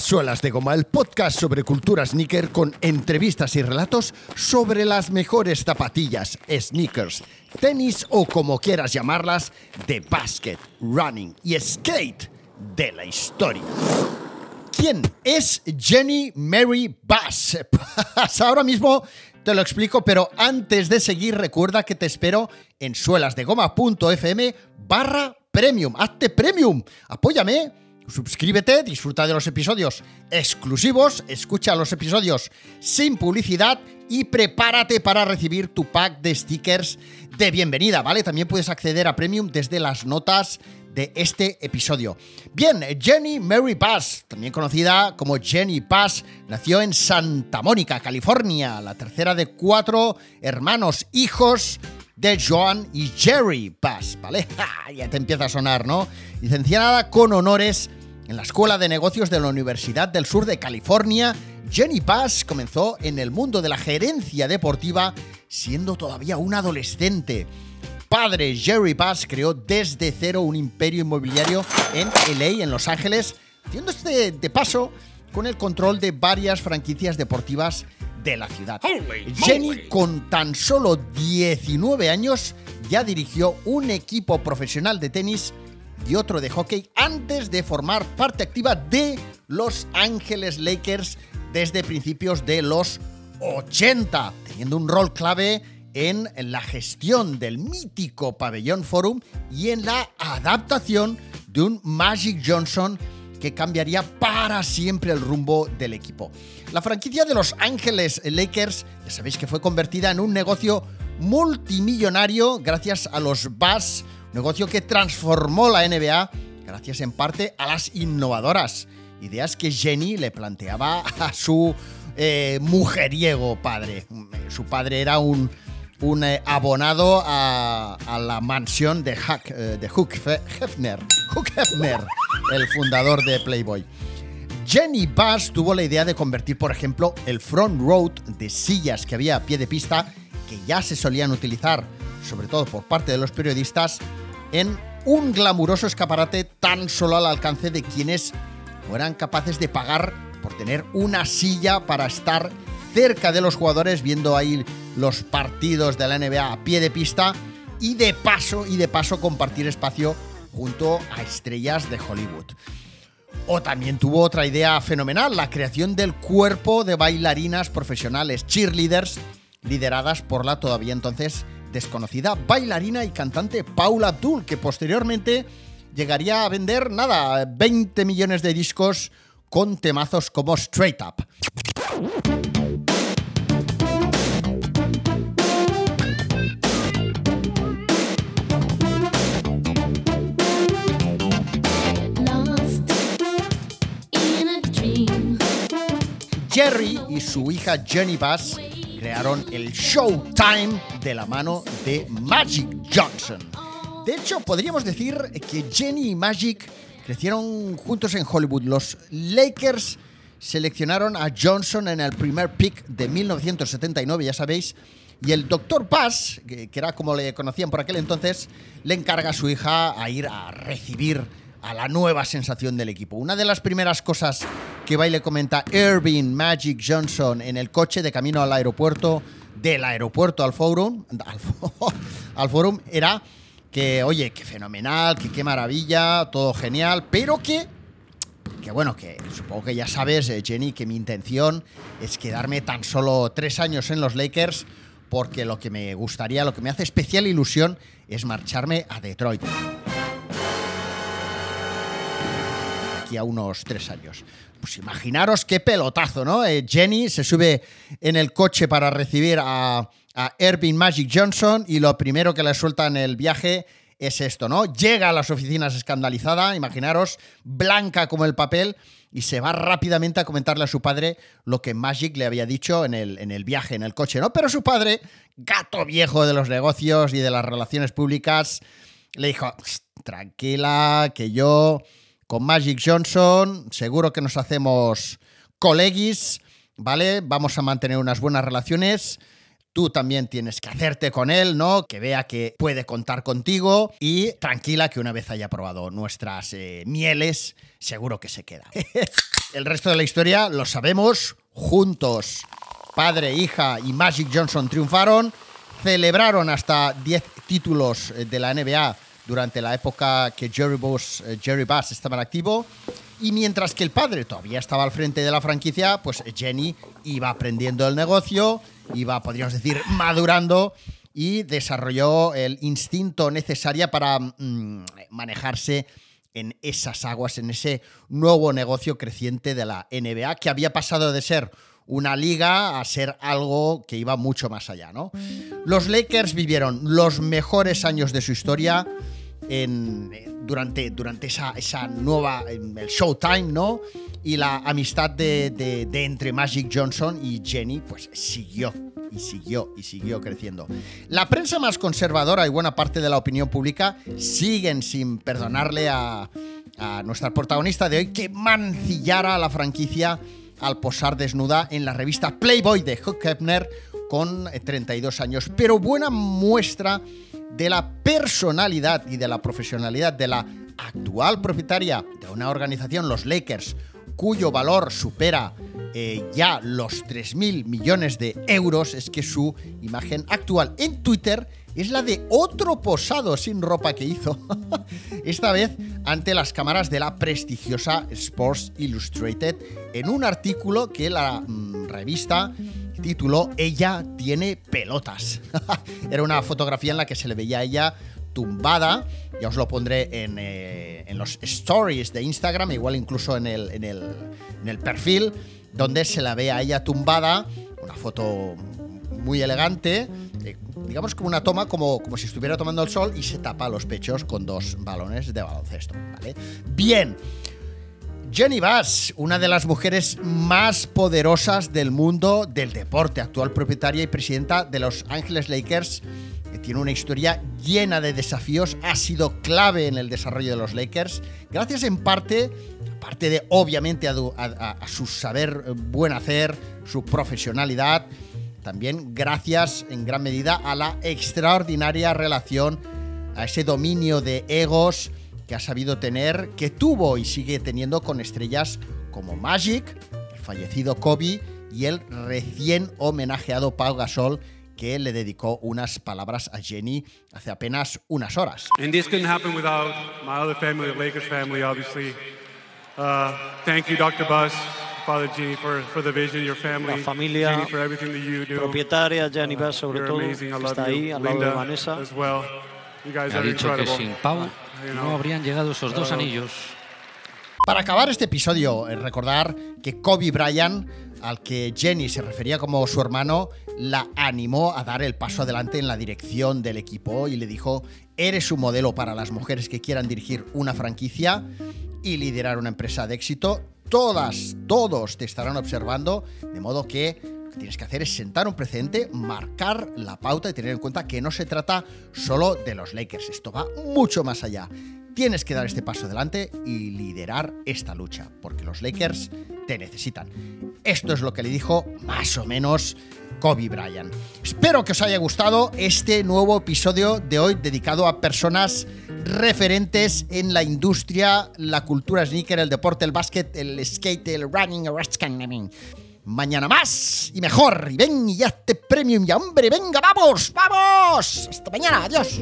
Suelas de Goma, el podcast sobre cultura sneaker con entrevistas y relatos sobre las mejores zapatillas, sneakers, tenis o como quieras llamarlas, de basket, running y skate de la historia. ¿Quién es Jenny Mary Bass? Ahora mismo te lo explico, pero antes de seguir recuerda que te espero en suelasdegoma.fm barra premium. Hazte premium, apóyame Suscríbete, disfruta de los episodios exclusivos, escucha los episodios sin publicidad y prepárate para recibir tu pack de stickers de bienvenida, ¿vale? También puedes acceder a Premium desde las notas de este episodio. Bien, Jenny Mary Pass, también conocida como Jenny Pass, nació en Santa Mónica, California, la tercera de cuatro hermanos hijos de Joan y Jerry Pass, ¿vale? ya te empieza a sonar, ¿no? Licenciada con honores en la Escuela de Negocios de la Universidad del Sur de California, Jenny Pass comenzó en el mundo de la gerencia deportiva siendo todavía un adolescente. Padre Jerry Pass creó desde cero un imperio inmobiliario en LA, en Los Ángeles, haciéndose de paso con el control de varias franquicias deportivas de la ciudad. Jenny, con tan solo 19 años, ya dirigió un equipo profesional de tenis y otro de hockey antes de formar parte activa de Los Ángeles Lakers desde principios de los 80, teniendo un rol clave en la gestión del mítico pabellón Forum y en la adaptación de un Magic Johnson que cambiaría para siempre el rumbo del equipo. La franquicia de Los Ángeles Lakers, ya sabéis que fue convertida en un negocio multimillonario gracias a los Bass negocio que transformó la NBA gracias en parte a las innovadoras ideas que Jenny le planteaba a su eh, mujeriego padre. Su padre era un, un eh, abonado a, la mansión de, Huck, eh, de Huck Hefner, el fundador de Playboy. Jenny Bass tuvo la idea de convertir, por ejemplo, el front row de sillas que había a pie de pista, que ya se solían utilizar, sobre todo por parte de los periodistas, en un glamuroso escaparate tan solo al alcance de quienes fueran capaces de pagar por tener una silla para estar cerca de los jugadores viendo ahí los partidos de la NBA a pie de pista y de paso y de paso compartir espacio junto a estrellas de Hollywood. O también tuvo otra idea fenomenal, la creación del cuerpo de bailarinas profesionales, cheerleaders, lideradas por la todavía entonces desconocida bailarina y cantante Paula Abdul, que posteriormente llegaría a vender, nada, 20 millones de discos con temazos como Straight Up. Jerry y su hija Jenny Bass crearon el Showtime de la mano de Magic Johnson. De hecho, podríamos decir que Jenny y Magic crecieron juntos en Hollywood. Los Lakers seleccionaron a Johnson en el primer pick de 1979, ya sabéis, y el Dr. Paz, que, era como le conocían por aquel entonces, le encarga a su hija a ir a recibir a la nueva sensación del equipo. Una de las primeras cosas que va y le comenta Irving Magic Johnson en el coche de camino al aeropuerto, del aeropuerto al forum, al, forum era que, oye, qué fenomenal, que qué maravilla, todo genial, pero que, que bueno, que supongo que ya sabes, eh, Jenny, que mi intención es quedarme tan solo tres años en los Lakers, porque lo que me gustaría, lo que me hace especial ilusión es marcharme a Detroit. A unos tres años. Pues imaginaros qué pelotazo, ¿no? Eh, Jenny se sube en el coche para recibir a, a Irving Magic Johnson y lo primero que le suelta en el viaje es esto, ¿no? Llega a las oficinas escandalizada, imaginaros, blanca como el papel, y se va rápidamente a comentarle a su padre lo que Magic le había dicho en el, en el viaje, en el coche, ¿no? Pero su padre, gato viejo de los negocios y de las relaciones públicas, le dijo, tranquila, que yo con Magic Johnson, seguro que nos hacemos colegis, ¿vale? Vamos a mantener unas buenas relaciones. tú también tienes que hacerte con él, ¿no? Que vea que puede contar contigo y tranquila que una vez haya probado nuestras eh, mieles, seguro que se queda. el resto de la historia lo sabemos, juntos, padre, hija y Magic Johnson triunfaron, celebraron hasta 10 títulos eh, de la NBA durante la época que Jerry Buss, eh, Jerry Bass estaba en activo. Y mientras que el padre todavía estaba al frente de la franquicia, pues Jenny iba aprendiendo el negocio, iba, podríamos decir, madurando y desarrolló el instinto necesario para mm, manejarse en esas aguas, en ese nuevo negocio creciente de la NBA, que había pasado de ser una liga a ser algo que iba mucho más allá, ¿no? Los Lakers vivieron los mejores años de su historia en, durante, durante esa, esa nueva, el Showtime, ¿no? Y la amistad de, de, entre Magic Johnson y Jenny, pues siguió y siguió y siguió creciendo. La prensa más conservadora y buena parte de la opinión pública siguen sin perdonarle a, a nuestra protagonista de hoy que mancillara a la franquicia al posar desnuda en la revista Playboy de Hugh Hefner con 32 años. Pero buena muestra de la personalidad y de la profesionalidad de la actual propietaria de una organización, los Lakers, cuyo valor supera eh, ya los 3.000 millones de euros, es que su imagen actual en Twitter es la de otro posado sin ropa que hizo, esta vez ante las cámaras de la prestigiosa Sports Illustrated, en un artículo que la mm, revista tituló Ella tiene pelotas. Era una fotografía en la que se le veía a ella tumbada, ya os lo pondré en, eh, en los stories de Instagram, igual incluso en el, en el, en el perfil, donde se la ve a ella tumbada, una foto muy elegante, digamos como una toma como, como si estuviera tomando el sol y se tapa los pechos con dos balones de baloncesto. ¿vale? Bien. Jenny Bass, una de las mujeres más poderosas del mundo del deporte, actual propietaria y presidenta de los Angeles Lakers, que tiene una historia llena de desafíos, ha sido clave en el desarrollo de los Lakers, gracias en parte, aparte de obviamente a, a su saber buen hacer, su profesionalidad, también gracias en gran medida a la extraordinaria relación, a ese dominio de egos que ha sabido tener, que tuvo y sigue teniendo con estrellas como Magic, el fallecido Kobe y el recién homenajeado Pau Gasol que le dedicó unas palabras a Jenny hace apenas unas horas. And this couldn't happen without my other family, the Lakers family, obviously. Uh, thank you, Dr. Bus. Father Jenny, for, for the vision, your family, la familia Jenny, for everything that you do. propietaria, Jenny Bass sobre You're todo, amazing. I que está you. ahí al lado Linda de Vanessa. as well. You guys Me ha are dicho que incredible. sin Pau no habrían llegado esos dos anillos. Para acabar este episodio, eh, recordar que Kobe Bryant, al que Jenny se refería como su hermano, la animó a dar el paso adelante en la dirección del equipo y le dijo, eres un modelo para las mujeres que quieran dirigir una franquicia y liderar una empresa de éxito. Todas, todos te estarán observando, de modo que que tienes que hacer es sentar un precedente, marcar la pauta y tener en cuenta que no se trata solo de los Lakers, esto va mucho más allá. Tienes que dar este paso adelante y liderar esta lucha, porque los Lakers te necesitan. Esto es lo que le dijo más o menos Kobe Bryant. Espero que os haya gustado este nuevo episodio de hoy dedicado a personas referentes en la industria, la cultura sneaker, el deporte, el básquet, el skate, el running, el. Mañana más y mejor. Y ven y ya este premium ya, hombre. Venga, vamos, vamos. Hasta mañana. Adiós.